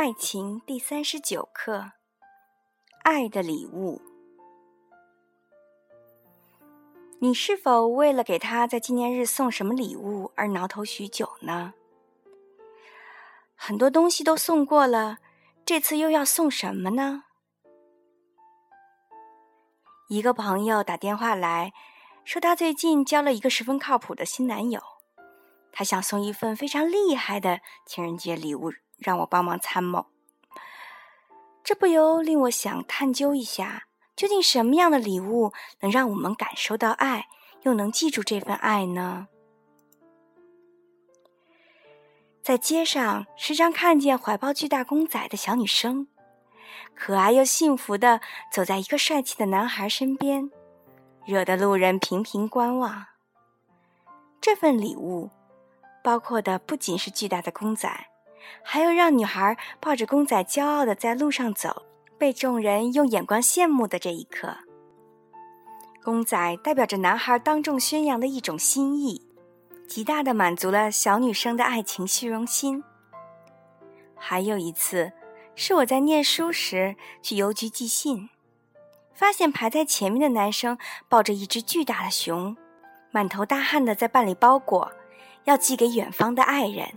爱情第三十九课：爱的礼物。你是否为了给他在纪念日送什么礼物而挠头许久呢？很多东西都送过了，这次又要送什么呢？一个朋友打电话来说，他最近交了一个十分靠谱的新男友，他想送一份非常厉害的情人节礼物。让我帮忙参谋，这不由令我想探究一下，究竟什么样的礼物能让我们感受到爱，又能记住这份爱呢？在街上时常看见怀抱巨大公仔的小女生，可爱又幸福的走在一个帅气的男孩身边，惹得路人频频观望。这份礼物包括的不仅是巨大的公仔。还有让女孩抱着公仔骄傲的在路上走，被众人用眼光羡慕的这一刻。公仔代表着男孩当众宣扬的一种心意，极大的满足了小女生的爱情虚荣心。还有一次，是我在念书时去邮局寄信，发现排在前面的男生抱着一只巨大的熊，满头大汗的在办理包裹，要寄给远方的爱人。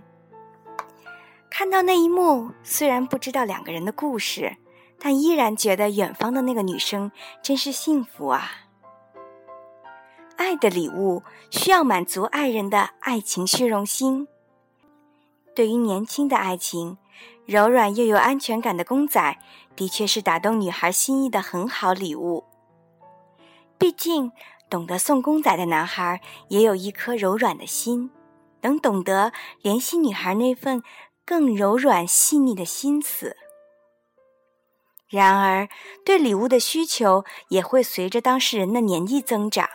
看到那一幕，虽然不知道两个人的故事，但依然觉得远方的那个女生真是幸福啊！爱的礼物需要满足爱人的爱情虚荣心。对于年轻的爱情，柔软又有安全感的公仔，的确是打动女孩心意的很好礼物。毕竟，懂得送公仔的男孩也有一颗柔软的心，能懂得怜惜女孩那份。更柔软细腻的心思。然而，对礼物的需求也会随着当事人的年纪增长。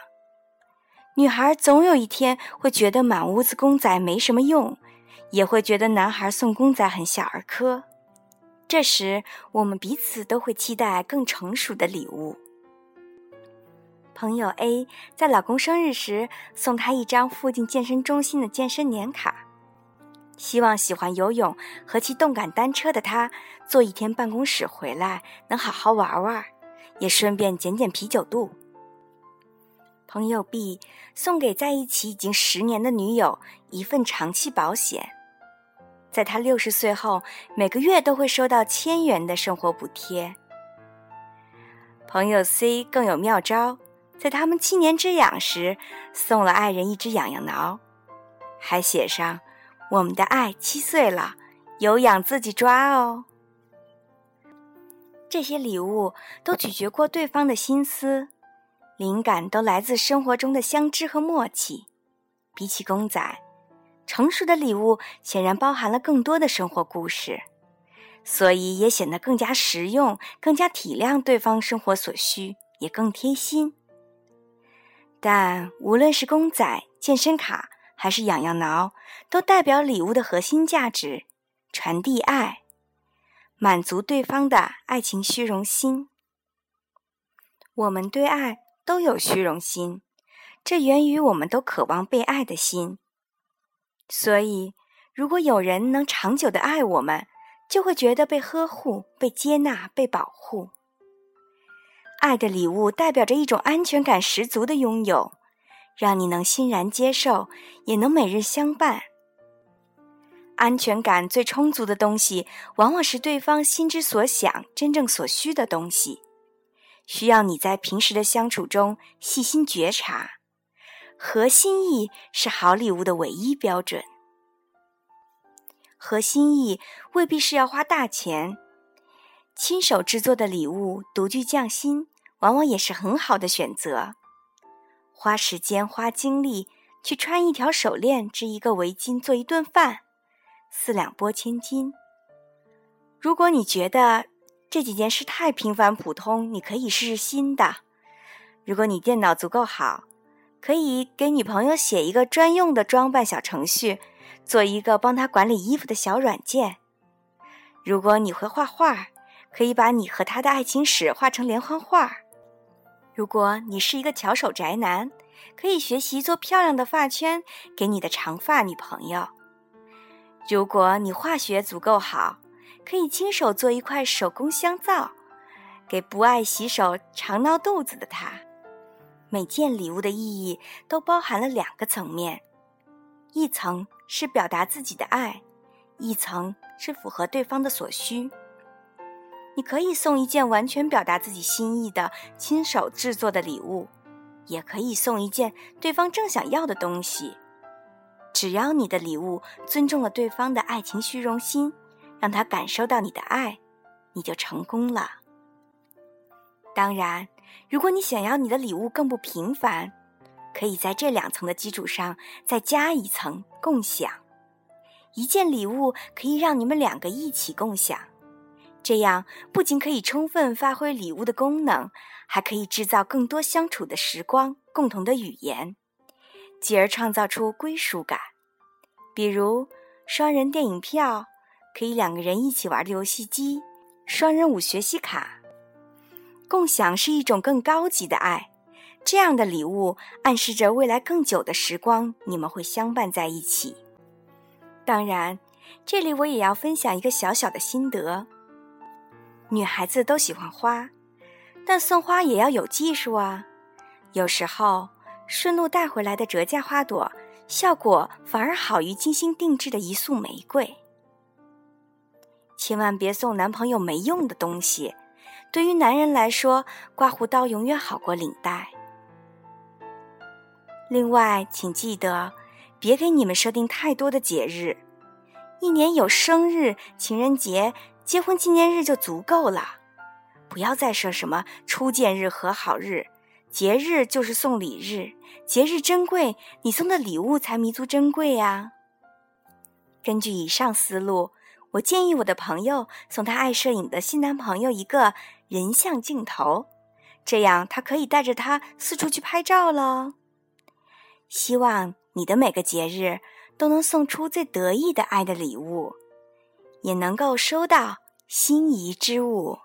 女孩总有一天会觉得满屋子公仔没什么用，也会觉得男孩送公仔很小儿科。这时，我们彼此都会期待更成熟的礼物。朋友 A 在老公生日时送他一张附近健身中心的健身年卡。希望喜欢游泳和骑动感单车的他，坐一天办公室回来能好好玩玩，也顺便减减啤酒肚。朋友 B 送给在一起已经十年的女友一份长期保险，在他六十岁后每个月都会收到千元的生活补贴。朋友 C 更有妙招，在他们七年之痒时送了爱人一只痒痒挠，还写上。我们的爱七岁了，有养自己抓哦。这些礼物都咀嚼过对方的心思，灵感都来自生活中的相知和默契。比起公仔，成熟的礼物显然包含了更多的生活故事，所以也显得更加实用，更加体谅对方生活所需，也更贴心。但无论是公仔、健身卡，还是痒痒挠，都代表礼物的核心价值：传递爱，满足对方的爱情虚荣心。我们对爱都有虚荣心，这源于我们都渴望被爱的心。所以，如果有人能长久的爱我们，就会觉得被呵护、被接纳、被保护。爱的礼物代表着一种安全感十足的拥有。让你能欣然接受，也能每日相伴。安全感最充足的东西，往往是对方心之所想、真正所需的东西，需要你在平时的相处中细心觉察。合心意是好礼物的唯一标准。合心意未必是要花大钱，亲手制作的礼物，独具匠心，往往也是很好的选择。花时间、花精力去穿一条手链、织一个围巾、做一顿饭，四两拨千斤。如果你觉得这几件事太平凡普通，你可以试试新的。如果你电脑足够好，可以给女朋友写一个专用的装扮小程序，做一个帮她管理衣服的小软件。如果你会画画，可以把你和他的爱情史画成连环画。如果你是一个巧手宅男，可以学习做漂亮的发圈给你的长发女朋友；如果你化学足够好，可以亲手做一块手工香皂，给不爱洗手、常闹肚子的他。每件礼物的意义都包含了两个层面：一层是表达自己的爱，一层是符合对方的所需。你可以送一件完全表达自己心意的亲手制作的礼物，也可以送一件对方正想要的东西。只要你的礼物尊重了对方的爱情虚荣心，让他感受到你的爱，你就成功了。当然，如果你想要你的礼物更不平凡，可以在这两层的基础上再加一层共享。一件礼物可以让你们两个一起共享。这样不仅可以充分发挥礼物的功能，还可以制造更多相处的时光、共同的语言，继而创造出归属感。比如双人电影票，可以两个人一起玩的游戏机，双人舞学习卡。共享是一种更高级的爱，这样的礼物暗示着未来更久的时光，你们会相伴在一起。当然，这里我也要分享一个小小的心得。女孩子都喜欢花，但送花也要有技术啊。有时候顺路带回来的折价花朵，效果反而好于精心定制的一束玫瑰。千万别送男朋友没用的东西。对于男人来说，刮胡刀永远好过领带。另外，请记得别给你们设定太多的节日，一年有生日、情人节。结婚纪念日就足够了，不要再设什么初见日、和好日，节日就是送礼日，节日珍贵，你送的礼物才弥足珍贵呀。根据以上思路，我建议我的朋友送他爱摄影的新男朋友一个人像镜头，这样他可以带着他四处去拍照喽。希望你的每个节日都能送出最得意的爱的礼物。也能够收到心仪之物。